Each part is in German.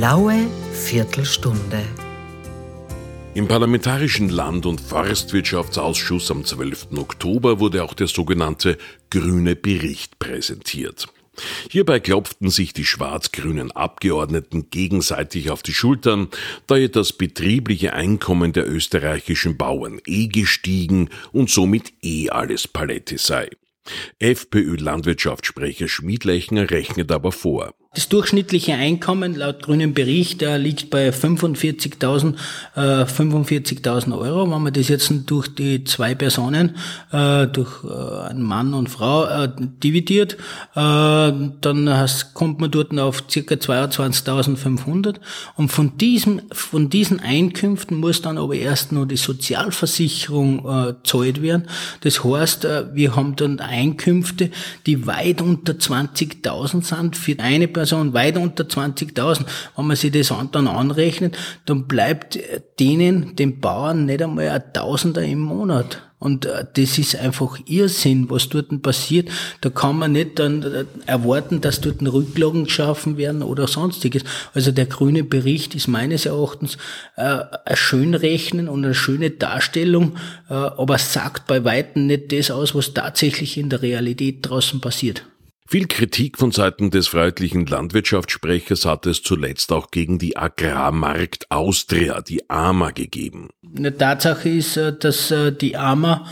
blaue Viertelstunde. Im Parlamentarischen Land- und Forstwirtschaftsausschuss am 12. Oktober wurde auch der sogenannte Grüne Bericht präsentiert. Hierbei klopften sich die schwarz-grünen Abgeordneten gegenseitig auf die Schultern, da ja das betriebliche Einkommen der österreichischen Bauern eh gestiegen und somit eh alles Palette sei. FPÖ-Landwirtschaftssprecher Schmiedlechner rechnet aber vor. Das durchschnittliche Einkommen laut grünem Bericht liegt bei 45.000 äh, 45.000 Euro. Wenn man das jetzt durch die zwei Personen, äh, durch äh, einen Mann und Frau äh, dividiert, äh, dann kommt man dort auf circa 22.500. Und von diesem, von diesen Einkünften muss dann aber erst noch die Sozialversicherung äh, zahlt werden. Das heißt, äh, wir haben dann Einkünfte, die weit unter 20.000 sind für eine Person Person weit unter 20.000, wenn man sich das dann anrechnet, dann bleibt denen, den Bauern, nicht einmal ein Tausender im Monat. Und äh, das ist einfach Irrsinn, was dort passiert. Da kann man nicht dann äh, erwarten, dass dort Rücklagen geschaffen werden oder sonstiges. Also der grüne Bericht ist meines Erachtens äh, ein Schönrechnen und eine schöne Darstellung, äh, aber sagt bei Weitem nicht das aus, was tatsächlich in der Realität draußen passiert. Viel Kritik von Seiten des freiheitlichen Landwirtschaftssprechers hat es zuletzt auch gegen die Agrarmarkt Austria, die AMA, gegeben. Eine Tatsache ist, äh, dass äh, die AMA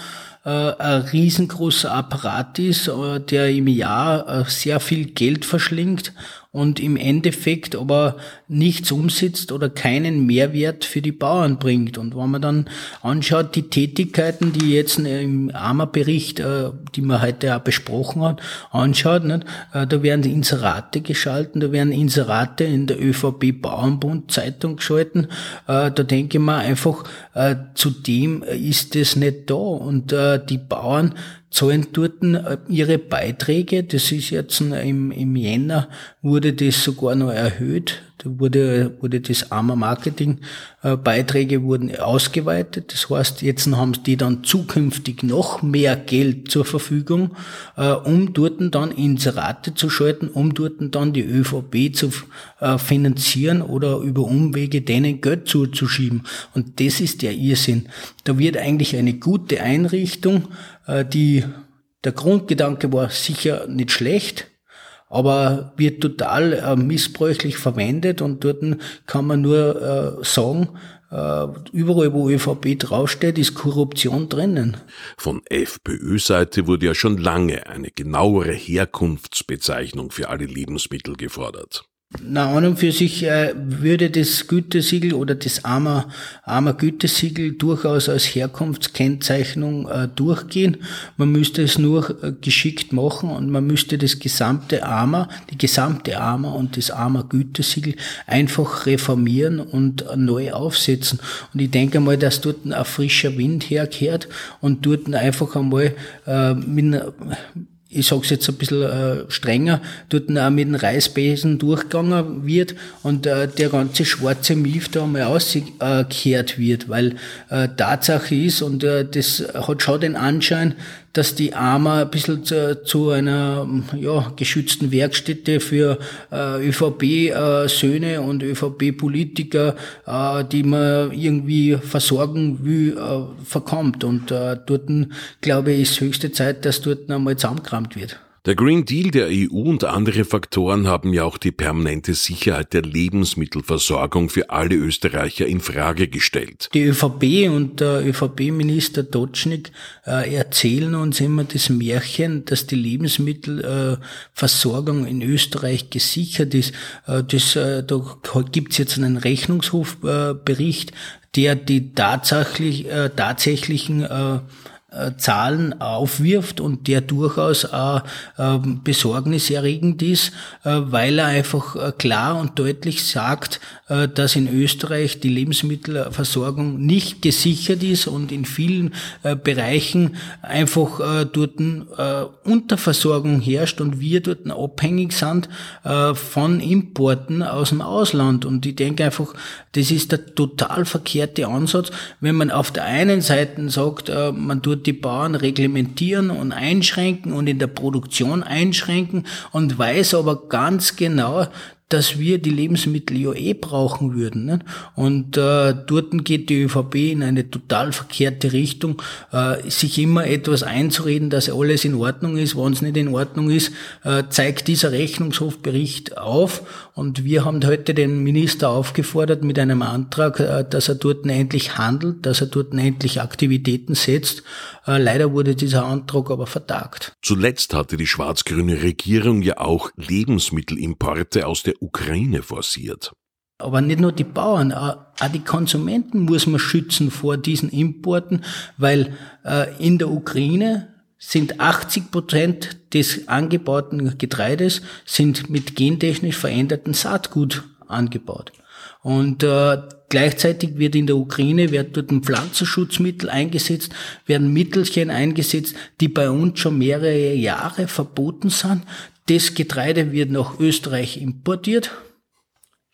äh, ein riesengroßer Apparat ist, der im Jahr sehr viel Geld verschlingt und im Endeffekt aber nichts umsetzt oder keinen Mehrwert für die Bauern bringt. Und wenn man dann anschaut, die Tätigkeiten, die jetzt im AMA-Bericht, äh, die man heute auch besprochen hat, anschaut, nicht? Äh, da werden Inserate geschalten, da werden Inserate in der ÖVP Bauernbund Zeitung geschalten. Äh, da denke ich mir einfach, zudem ist es nicht da. Und die Bauern zahlen dort ihre Beiträge. Das ist jetzt im, im Jänner wurde das sogar noch erhöht. Da wurde, wurde das AMA Marketing äh, Beiträge wurden ausgeweitet. Das heißt, jetzt haben die dann zukünftig noch mehr Geld zur Verfügung, äh, um dort dann Inserate zu schalten, um dort dann die ÖVP zu finanzieren oder über Umwege denen Geld zuzuschieben. Und das ist der Irrsinn. Da wird eigentlich eine gute Einrichtung äh, die, der Grundgedanke war sicher nicht schlecht, aber wird total äh, missbräuchlich verwendet und dort kann man nur äh, sagen, äh, überall, wo ÖVP draufsteht, ist Korruption drinnen. Von FPÖ-Seite wurde ja schon lange eine genauere Herkunftsbezeichnung für alle Lebensmittel gefordert. Na, an und für sich äh, würde das Gütesiegel oder das armer, armer Gütesiegel durchaus als Herkunftskennzeichnung äh, durchgehen. Man müsste es nur äh, geschickt machen und man müsste das gesamte Armer, die gesamte Armer und das armer Gütesiegel einfach reformieren und äh, neu aufsetzen. Und ich denke mal, dass dort ein frischer Wind herkehrt und dort einfach einmal äh, mit, ich sag's jetzt ein bisschen äh, strenger, dort auch mit dem Reißbesen durchgegangen wird und äh, der ganze schwarze Milch da einmal ausgekehrt wird, weil äh, Tatsache ist und äh, das hat schon den Anschein, dass die AMA ein bisschen zu, zu einer ja, geschützten Werkstätte für äh, ÖVP-Söhne äh, und ÖVP-Politiker, äh, die man irgendwie versorgen will, äh, verkommt. Und äh, dort, glaube ich, ist höchste Zeit, dass dort einmal zusammengekramt wird. Der Green Deal der EU und andere Faktoren haben ja auch die permanente Sicherheit der Lebensmittelversorgung für alle Österreicher in Frage gestellt. Die ÖVP und der ÖVP-Minister Dotschnik äh, erzählen uns immer das Märchen, dass die Lebensmittelversorgung äh, in Österreich gesichert ist. Äh, das, äh, da gibt's jetzt einen Rechnungshofbericht, der die tatsächlich, äh, tatsächlichen äh, äh, Zahlen aufwirft und der durchaus auch äh, besorgniserregend ist, äh, weil er einfach äh, klar und deutlich sagt, äh, dass in Österreich die Lebensmittelversorgung nicht gesichert ist und in vielen äh, Bereichen einfach dort Unterversorgung herrscht und wir dort abhängig sind von Importen aus dem Ausland. Und ich denke einfach, das ist der total verkehrte Ansatz, wenn man auf der einen Seite sagt, man tut die Bauern reglementieren und einschränken und in der Produktion einschränken und weiß aber ganz genau, dass wir die Lebensmittel ja eh brauchen würden. Ne? Und äh, dort geht die ÖVP in eine total verkehrte Richtung, äh, sich immer etwas einzureden, dass alles in Ordnung ist. Wenn es nicht in Ordnung ist, äh, zeigt dieser Rechnungshofbericht auf. Und wir haben heute den Minister aufgefordert mit einem Antrag, äh, dass er dort endlich handelt, dass er dort endlich Aktivitäten setzt. Äh, leider wurde dieser Antrag aber vertagt. Zuletzt hatte die schwarz-grüne Regierung ja auch Lebensmittelimporte aus der Ukraine forciert. Aber nicht nur die Bauern, auch die Konsumenten muss man schützen vor diesen Importen, weil äh, in der Ukraine sind 80 Prozent des angebauten Getreides sind mit gentechnisch veränderten Saatgut angebaut. Und äh, gleichzeitig wird in der Ukraine wird dort ein Pflanzenschutzmittel eingesetzt, werden Mittelchen eingesetzt, die bei uns schon mehrere Jahre verboten sind. Das Getreide wird nach Österreich importiert.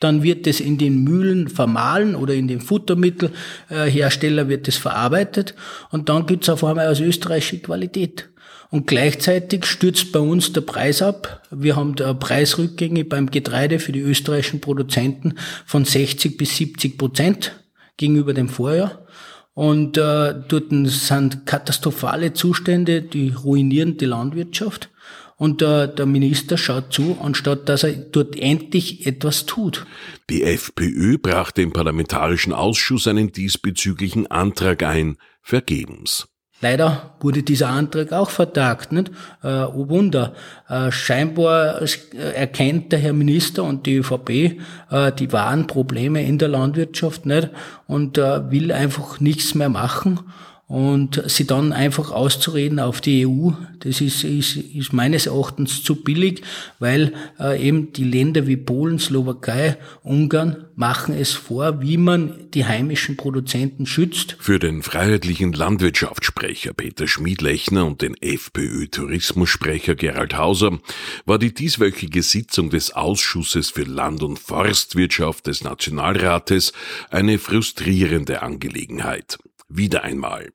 Dann wird es in den Mühlen vermahlen oder in den Futtermittelhersteller wird es verarbeitet und dann gibt es auf einmal aus österreichische Qualität. Und gleichzeitig stürzt bei uns der Preis ab. Wir haben Preisrückgänge beim Getreide für die österreichischen Produzenten von 60 bis 70 Prozent gegenüber dem Vorjahr. Und äh, dort sind katastrophale Zustände, die ruinieren die Landwirtschaft. Und der, der Minister schaut zu, anstatt dass er dort endlich etwas tut. Die FPÖ brachte im Parlamentarischen Ausschuss einen diesbezüglichen Antrag ein, vergebens. Leider wurde dieser Antrag auch vertagt. Nicht? Äh, oh Wunder. Äh, scheinbar erkennt der Herr Minister und die ÖVP äh, die wahren Probleme in der Landwirtschaft nicht und äh, will einfach nichts mehr machen und sie dann einfach auszureden auf die EU, das ist, ist, ist meines Erachtens zu billig, weil äh, eben die Länder wie Polen, Slowakei, Ungarn machen es vor, wie man die heimischen Produzenten schützt. Für den freiheitlichen Landwirtschaftssprecher Peter Schmiedlechner und den FPÖ-Tourismussprecher Gerald Hauser war die dieswöchige Sitzung des Ausschusses für Land- und Forstwirtschaft des Nationalrates eine frustrierende Angelegenheit. Wieder einmal.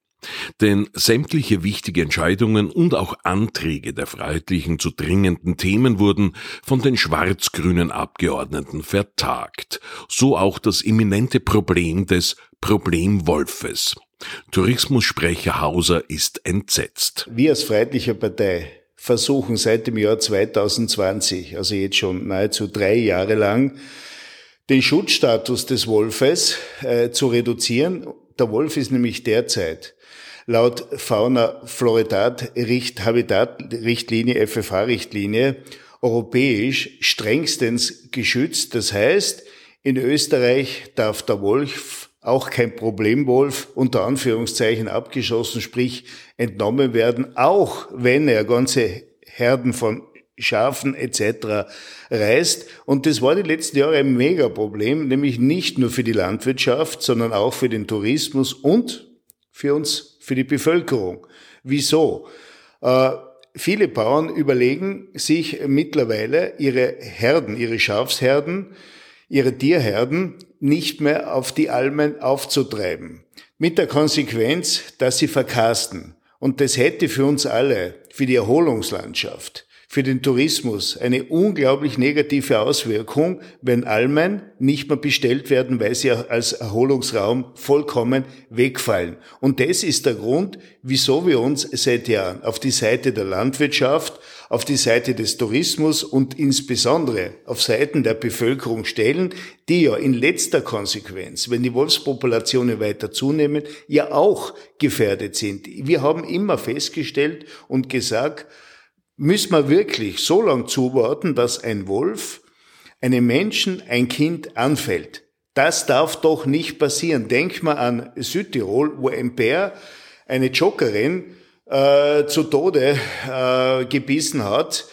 Denn sämtliche wichtige Entscheidungen und auch Anträge der Freiheitlichen zu dringenden Themen wurden von den schwarz-grünen Abgeordneten vertagt. So auch das imminente Problem des Problemwolfes. Tourismussprecher Hauser ist entsetzt. Wir als Freiheitliche Partei versuchen seit dem Jahr 2020, also jetzt schon nahezu drei Jahre lang, den Schutzstatus des Wolfes äh, zu reduzieren der Wolf ist nämlich derzeit laut Fauna Floridat Richt Habitat Richtlinie, FFH Richtlinie, europäisch strengstens geschützt. Das heißt, in Österreich darf der Wolf auch kein Problemwolf unter Anführungszeichen abgeschossen, sprich entnommen werden, auch wenn er ganze Herden von Schafen etc. reist. Und das war die letzten Jahre ein Megaproblem, nämlich nicht nur für die Landwirtschaft, sondern auch für den Tourismus und für uns, für die Bevölkerung. Wieso? Äh, viele Bauern überlegen sich mittlerweile ihre Herden, ihre Schafsherden, ihre Tierherden nicht mehr auf die Almen aufzutreiben. Mit der Konsequenz, dass sie verkasten. Und das hätte für uns alle, für die Erholungslandschaft, für den Tourismus eine unglaublich negative Auswirkung, wenn Almen nicht mehr bestellt werden, weil sie als Erholungsraum vollkommen wegfallen. Und das ist der Grund, wieso wir uns seit Jahren auf die Seite der Landwirtschaft, auf die Seite des Tourismus und insbesondere auf Seiten der Bevölkerung stellen, die ja in letzter Konsequenz, wenn die Wolfspopulationen weiter zunehmen, ja auch gefährdet sind. Wir haben immer festgestellt und gesagt, müssen wir wirklich so lang zuwarten, dass ein Wolf einem Menschen ein Kind anfällt. Das darf doch nicht passieren. Denk mal an Südtirol, wo ein Bär eine Joggerin äh, zu Tode äh, gebissen hat.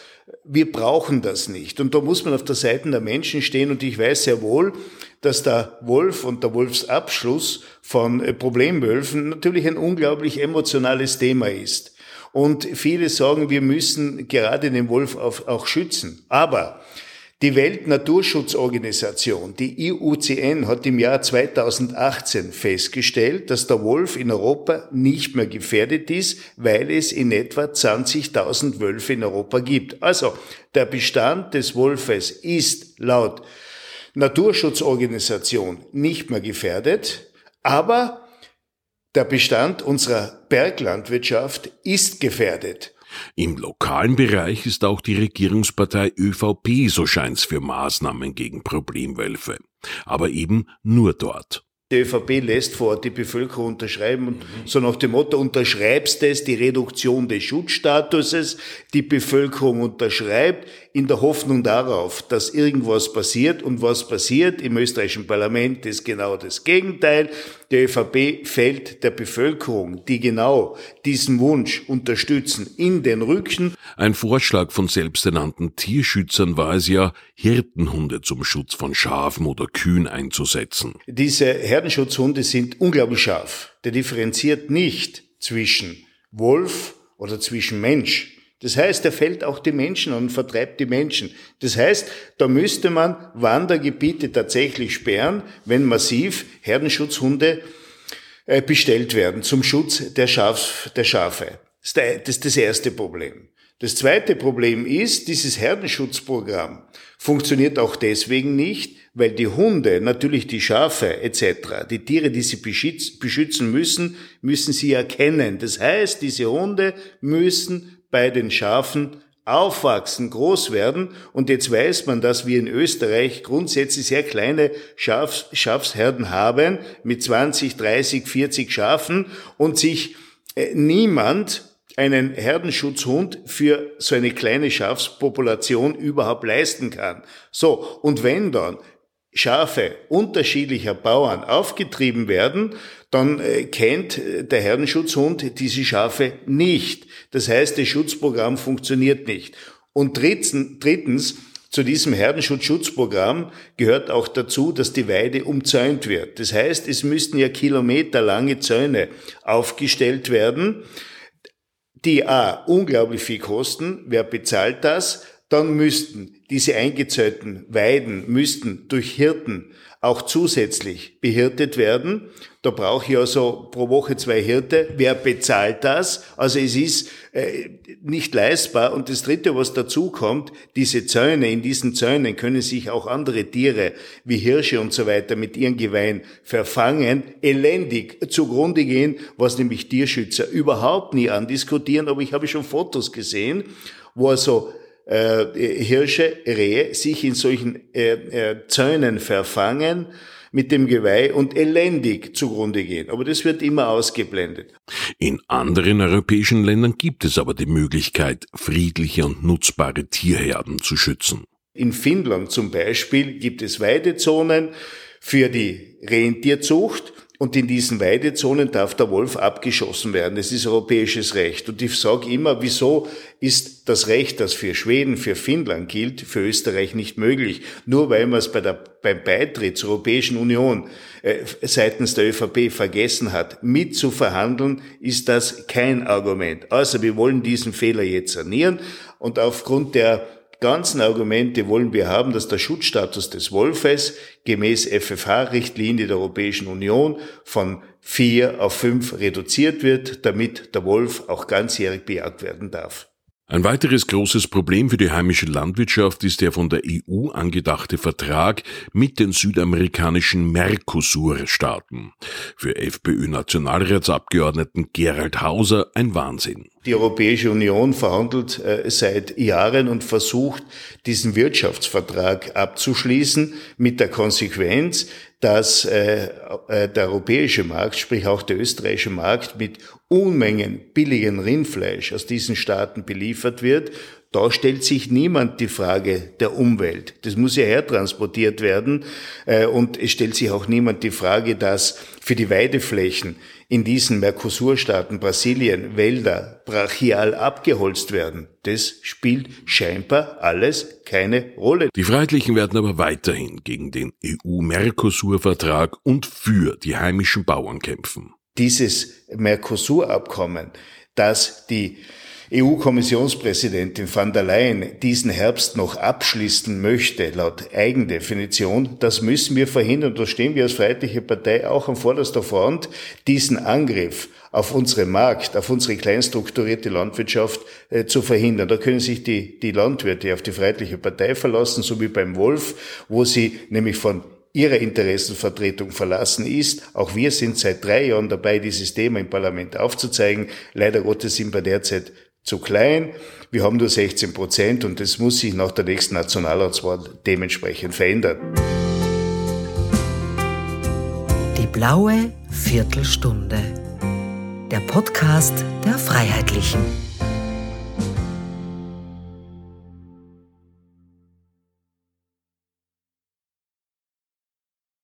Wir brauchen das nicht. Und da muss man auf der Seite der Menschen stehen. Und ich weiß sehr wohl, dass der Wolf und der Wolfsabschluss von äh, Problemwölfen natürlich ein unglaublich emotionales Thema ist. Und viele sagen, wir müssen gerade den Wolf auch schützen. Aber Die Weltnaturschutzorganisation, die IUCN, hat im Jahr 2018 festgestellt, dass der Wolf in Europa nicht mehr gefährdet ist, weil es in etwa 20.000 Wölfe in Europa gibt. Also der Bestand des Wolfes ist laut Naturschutzorganisation nicht mehr gefährdet, aber der Bestand unserer Berglandwirtschaft ist gefährdet. Im lokalen Bereich ist auch die Regierungspartei ÖVP, so scheint's, für Maßnahmen gegen Problemwölfe. Aber eben nur dort. Die ÖVP lässt vor Ort die Bevölkerung unterschreiben und so nach dem Motto, unterschreibst es, die Reduktion des Schutzstatuses, die Bevölkerung unterschreibt, in der Hoffnung darauf, dass irgendwas passiert und was passiert im österreichischen Parlament ist genau das Gegenteil. Die ÖVP fällt der Bevölkerung, die genau diesen Wunsch unterstützen, in den Rücken. Ein Vorschlag von selbsternannten Tierschützern war es ja, Hirtenhunde zum Schutz von Schafen oder Kühen einzusetzen. Diese Herdenschutzhunde sind unglaublich scharf. Der differenziert nicht zwischen Wolf oder zwischen Mensch das heißt, er fällt auch die Menschen und vertreibt die Menschen. Das heißt, da müsste man Wandergebiete tatsächlich sperren, wenn massiv Herdenschutzhunde äh, bestellt werden zum Schutz der, Schaf, der Schafe. Das ist das erste Problem. Das zweite Problem ist, dieses Herdenschutzprogramm funktioniert auch deswegen nicht, weil die Hunde, natürlich die Schafe etc., die Tiere, die sie beschützen müssen, müssen sie erkennen. Das heißt, diese Hunde müssen bei den Schafen aufwachsen, groß werden. Und jetzt weiß man, dass wir in Österreich grundsätzlich sehr kleine Schafs, Schafsherden haben mit 20, 30, 40 Schafen und sich äh, niemand einen Herdenschutzhund für so eine kleine Schafspopulation überhaupt leisten kann. So, und wenn dann Schafe unterschiedlicher Bauern aufgetrieben werden, dann äh, kennt äh, der Herdenschutzhund diese Schafe nicht. Das heißt, das Schutzprogramm funktioniert nicht. Und drittens, zu diesem Herdenschutzschutzprogramm gehört auch dazu, dass die Weide umzäunt wird. Das heißt, es müssten ja kilometerlange Zäune aufgestellt werden, die A, unglaublich viel kosten. Wer bezahlt das? Dann müssten diese eingezäunten Weiden müssten durch Hirten auch zusätzlich behirtet werden. Da brauche ich also pro Woche zwei Hirte. Wer bezahlt das? Also es ist äh, nicht leistbar. Und das Dritte, was dazu kommt, diese Zäune, in diesen Zäunen können sich auch andere Tiere wie Hirsche und so weiter mit ihren Geweihen verfangen, elendig zugrunde gehen, was nämlich Tierschützer überhaupt nie andiskutieren. Aber ich habe schon Fotos gesehen, wo also äh, Hirsche, Rehe sich in solchen äh, äh, Zäunen verfangen mit dem Geweih und elendig zugrunde gehen. Aber das wird immer ausgeblendet. In anderen europäischen Ländern gibt es aber die Möglichkeit, friedliche und nutzbare Tierherden zu schützen. In Finnland zum Beispiel gibt es Weidezonen für die Rentierzucht und in diesen Weidezonen darf der Wolf abgeschossen werden. Das ist europäisches Recht. Und ich sage immer, wieso ist das Recht, das für Schweden, für Finnland gilt, für Österreich nicht möglich? Nur weil man es bei der, beim Beitritt zur Europäischen Union äh, seitens der ÖVP vergessen hat, mit zu verhandeln, ist das kein Argument. Also wir wollen diesen Fehler jetzt sanieren und aufgrund der ganzen Argumente wollen wir haben, dass der Schutzstatus des Wolfes gemäß FFH-Richtlinie der Europäischen Union von vier auf fünf reduziert wird, damit der Wolf auch ganzjährig bejagt werden darf. Ein weiteres großes Problem für die heimische Landwirtschaft ist der von der EU angedachte Vertrag mit den südamerikanischen Mercosur-Staaten. Für FPÖ-Nationalratsabgeordneten Gerald Hauser ein Wahnsinn. Die Europäische Union verhandelt äh, seit Jahren und versucht, diesen Wirtschaftsvertrag abzuschließen mit der Konsequenz, dass äh, äh, der europäische Markt, sprich auch der österreichische Markt, mit Unmengen billigen Rindfleisch aus diesen Staaten beliefert wird da stellt sich niemand die Frage der Umwelt. Das muss ja hertransportiert werden. Äh, und es stellt sich auch niemand die Frage, dass für die Weideflächen in diesen Mercosur-Staaten, Brasilien, Wälder brachial abgeholzt werden. Das spielt scheinbar alles keine Rolle. Die Freiheitlichen werden aber weiterhin gegen den EU-Mercosur-Vertrag und für die heimischen Bauern kämpfen. Dieses Mercosur-Abkommen, das die EU-Kommissionspräsidentin van der Leyen diesen Herbst noch abschließen möchte, laut Eigendefinition, das müssen wir verhindern. Da stehen wir als Freiheitliche Partei auch an vorderster Front, diesen Angriff auf unseren Markt, auf unsere kleinstrukturierte Landwirtschaft äh, zu verhindern. Da können sich die, die Landwirte auf die Freiheitliche Partei verlassen, so wie beim Wolf, wo sie nämlich von ihrer Interessenvertretung verlassen ist. Auch wir sind seit drei Jahren dabei, dieses Thema im Parlament aufzuzeigen. Leider Gottes sind wir derzeit zu klein. Wir haben nur 16 Prozent und das muss sich nach der nächsten Nationalratswahl dementsprechend verändern. Die blaue Viertelstunde. Der Podcast der Freiheitlichen.